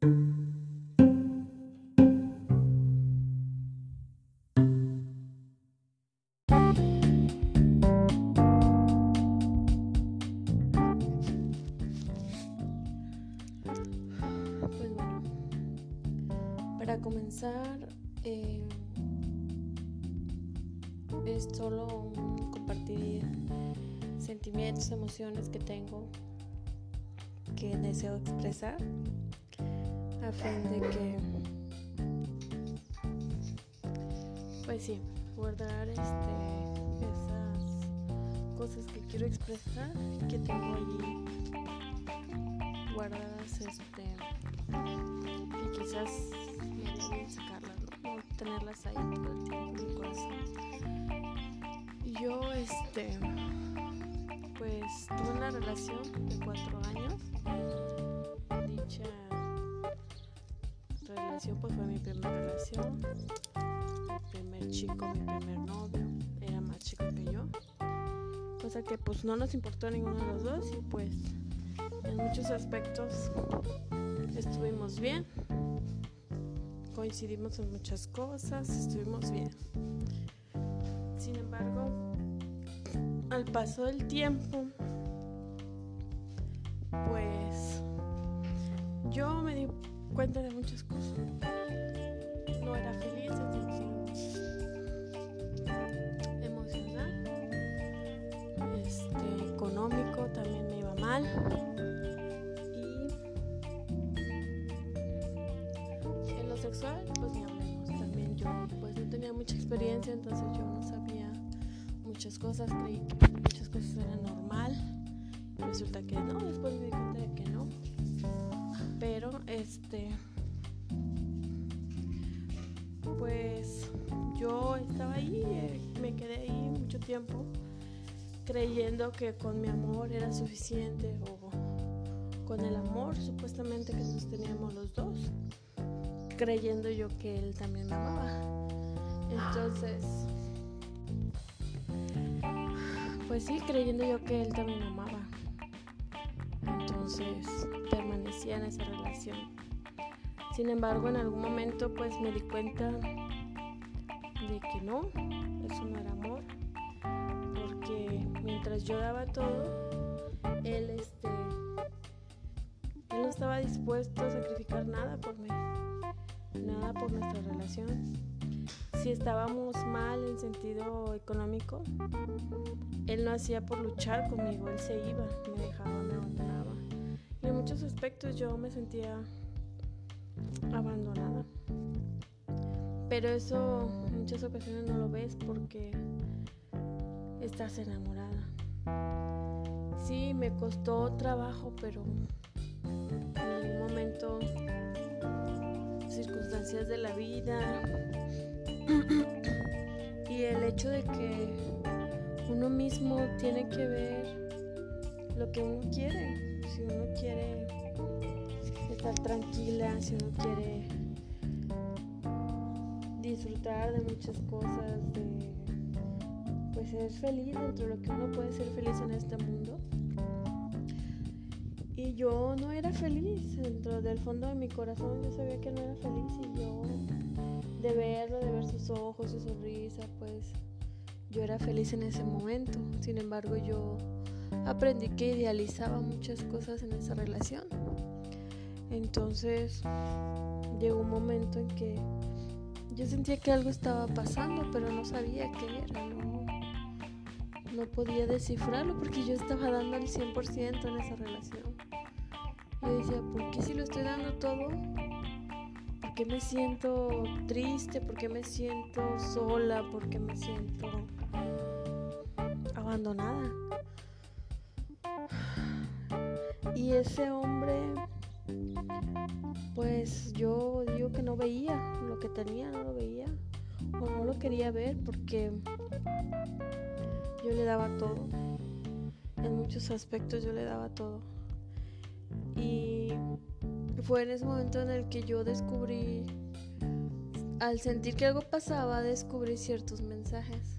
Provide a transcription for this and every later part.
Pues para comenzar, eh, es solo compartir sentimientos, emociones que tengo que deseo expresar a fin de que, pues sí, guardar este, esas cosas que quiero expresar que tengo allí guardadas este y quizás me bien sacarlas no tenerlas ahí todo el tiempo en mi corazón. Yo este pues tuve una relación de cuatro años pues fue mi primera relación. Mi primer chico mi primer novio era más chico que yo. Cosa que pues no nos importó ninguno de los dos y pues en muchos aspectos estuvimos bien, coincidimos en muchas cosas, estuvimos bien. Sin embargo, al paso del tiempo, pues yo me di cuenta de muchas cosas. No era feliz en sentido emocional, este, económico también me iba mal. sexual, pues ni hablemos. También yo pues no tenía mucha experiencia, entonces yo no sabía muchas cosas, creí que muchas cosas eran normal. Y resulta que no, después me di cuenta de que no. Pero este pues yo estaba ahí, me quedé ahí mucho tiempo creyendo que con mi amor era suficiente o con el amor supuestamente que nos teníamos los dos creyendo yo que él también me amaba. Entonces, pues sí, creyendo yo que él también me amaba. Entonces, permanecía en esa relación. Sin embargo, en algún momento pues me di cuenta de que no, eso no era amor. Porque mientras yo daba todo, él este él no estaba dispuesto a sacrificar nada por mí nada por nuestra relación. Si estábamos mal en sentido económico, él no hacía por luchar conmigo, él se iba, me dejaba, me abandonaba. En muchos aspectos yo me sentía abandonada. Pero eso en muchas ocasiones no lo ves porque estás enamorada. Sí, me costó trabajo, pero en algún momento circunstancias de la vida y el hecho de que uno mismo tiene que ver lo que uno quiere. Si uno quiere estar tranquila, si uno quiere disfrutar de muchas cosas, de pues ser feliz dentro de lo que uno puede ser feliz en este mundo y yo no era feliz, dentro del fondo de mi corazón yo sabía que no era feliz y yo de verlo, de ver sus ojos, su sonrisa, pues yo era feliz en ese momento. Sin embargo, yo aprendí que idealizaba muchas cosas en esa relación. Entonces llegó un momento en que yo sentía que algo estaba pasando, pero no sabía qué era, no, podía descifrarlo porque yo estaba dando el 100% en esa relación. Yo decía, ¿por qué si lo estoy dando todo? ¿Por qué me siento triste? ¿Por qué me siento sola? ¿Por qué me siento abandonada? Y ese hombre, pues yo digo que no veía lo que tenía, no lo veía o no lo quería ver porque yo le daba todo. En muchos aspectos yo le daba todo. Y fue en ese momento en el que yo descubrí, al sentir que algo pasaba, descubrí ciertos mensajes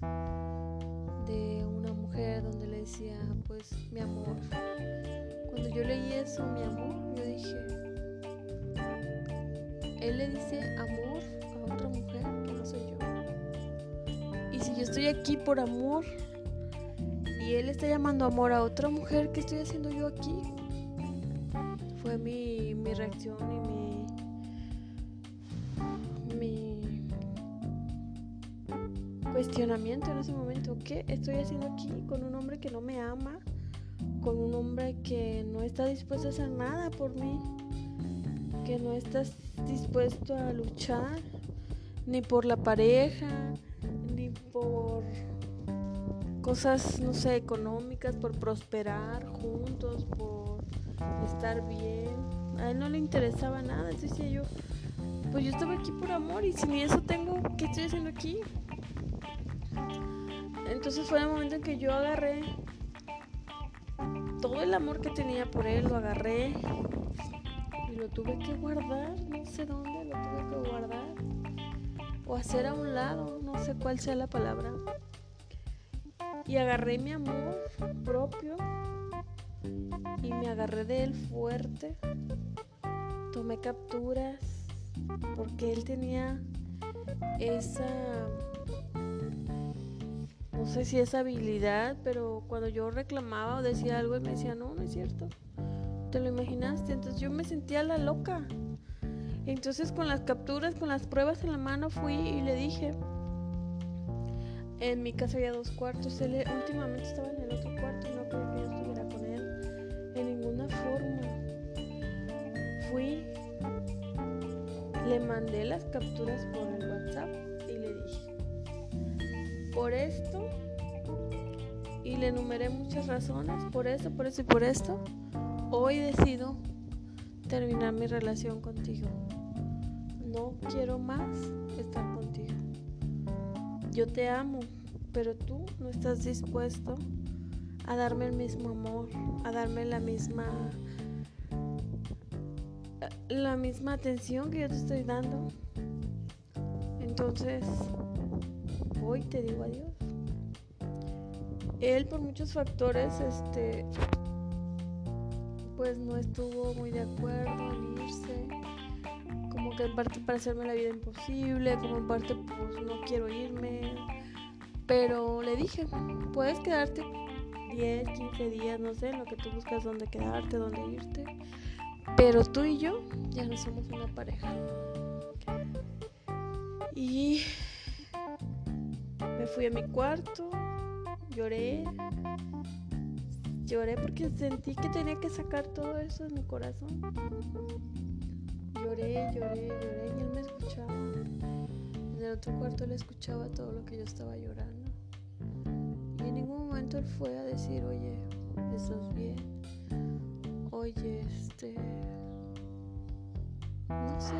de una mujer donde le decía, pues, mi amor. Cuando yo leí eso, mi amor, yo dije, él le dice amor a otra mujer que no soy yo. Y si yo estoy aquí por amor y él está llamando amor a otra mujer, ¿qué estoy haciendo yo aquí? Fue mi, mi reacción y mi, mi cuestionamiento en ese momento. ¿Qué estoy haciendo aquí con un hombre que no me ama? Con un hombre que no está dispuesto a hacer nada por mí que no estás dispuesto a luchar ni por la pareja, ni por cosas, no sé, económicas, por prosperar juntos, por estar bien. A él no le interesaba nada, entonces decía yo, pues yo estaba aquí por amor y si ni eso tengo, ¿qué estoy haciendo aquí? Entonces fue el momento en que yo agarré todo el amor que tenía por él, lo agarré lo tuve que guardar, no sé dónde, lo tuve que guardar o hacer a un lado, no sé cuál sea la palabra. Y agarré mi amor propio y me agarré de él fuerte. Tomé capturas porque él tenía esa, no sé si esa habilidad, pero cuando yo reclamaba o decía algo, él me decía, no, no es cierto te lo imaginaste. Entonces yo me sentía la loca. Entonces con las capturas, con las pruebas en la mano fui y le dije, en mi casa había dos cuartos, él últimamente estaba en el otro cuarto y no quería que yo estuviera con él en ninguna forma. Fui, le mandé las capturas por el por esto, y le enumeré muchas razones, por eso, por eso y por esto Hoy decido terminar mi relación contigo. No quiero más estar contigo. Yo te amo, pero tú no estás dispuesto a darme el mismo amor, a darme la misma la misma atención que yo te estoy dando. Entonces, hoy te digo adiós. Él por muchos factores este pues no estuvo muy de acuerdo en irse. Como que en parte para hacerme la vida imposible, como en parte pues no quiero irme. Pero le dije, puedes quedarte 10, 15 días, no sé, lo que tú buscas dónde quedarte, dónde irte. Pero tú y yo ya no somos una pareja. Y me fui a mi cuarto, lloré, Lloré porque sentí que tenía que sacar todo eso de mi corazón. Lloré, lloré, lloré y él me escuchaba. En el otro cuarto le escuchaba todo lo que yo estaba llorando. Y en ningún momento él fue a decir, oye, ¿estás bien? Oye, este... No sé,